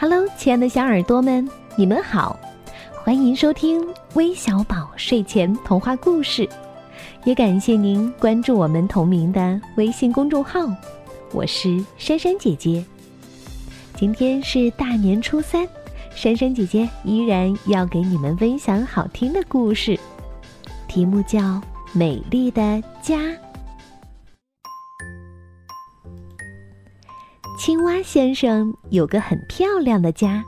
Hello，亲爱的小耳朵们，你们好，欢迎收听微小宝睡前童话故事，也感谢您关注我们同名的微信公众号。我是珊珊姐姐。今天是大年初三，珊珊姐姐依然要给你们分享好听的故事，题目叫《美丽的家》。青蛙先生有个很漂亮的家，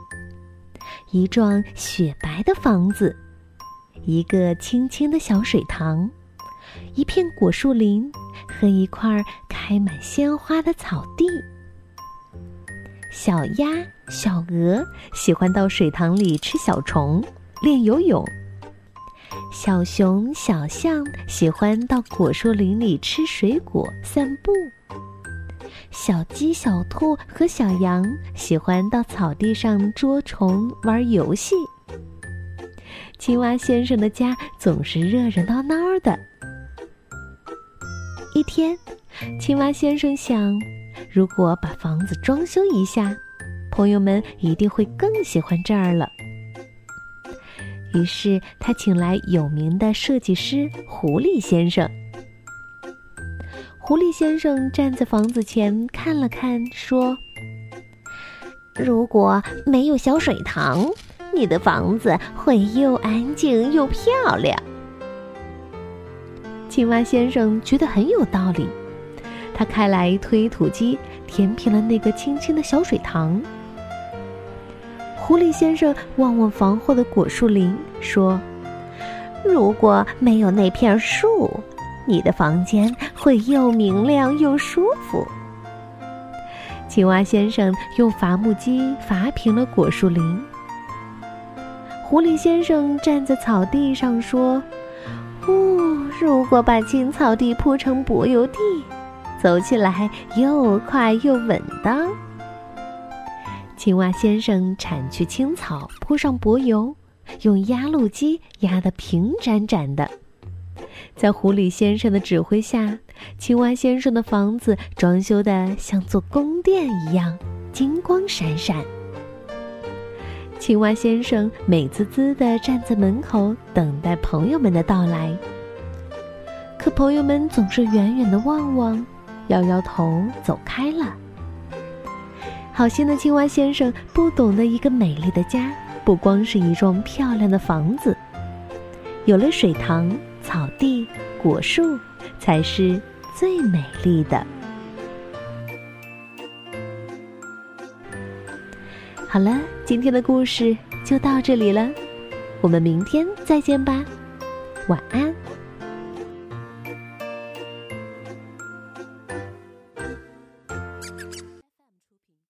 一幢雪白的房子，一个清清的小水塘，一片果树林和一块开满鲜花的草地。小鸭、小鹅喜欢到水塘里吃小虫、练游泳；小熊、小象喜欢到果树林里吃水果、散步。小鸡、小兔和小羊喜欢到草地上捉虫、玩游戏。青蛙先生的家总是热热闹闹的。一天，青蛙先生想，如果把房子装修一下，朋友们一定会更喜欢这儿了。于是，他请来有名的设计师狐狸先生。狐狸先生站在房子前看了看，说：“如果没有小水塘，你的房子会又安静又漂亮。”青蛙先生觉得很有道理，他开来推土机，填平了那个清清的小水塘。狐狸先生望望房后的果树林，说：“如果没有那片树。”你的房间会又明亮又舒服。青蛙先生用伐木机伐平了果树林。狐狸先生站在草地上说：“哦，如果把青草地铺成柏油地，走起来又快又稳当。”青蛙先生铲去青草，铺上柏油，用压路机压得平展展的。在狐狸先生的指挥下，青蛙先生的房子装修的像座宫殿一样，金光闪闪。青蛙先生美滋滋地站在门口，等待朋友们的到来。可朋友们总是远远地望望，摇摇头走开了。好心的青蛙先生不懂得，一个美丽的家不光是一幢漂亮的房子，有了水塘。草地、果树才是最美丽的。好了，今天的故事就到这里了，我们明天再见吧，晚安。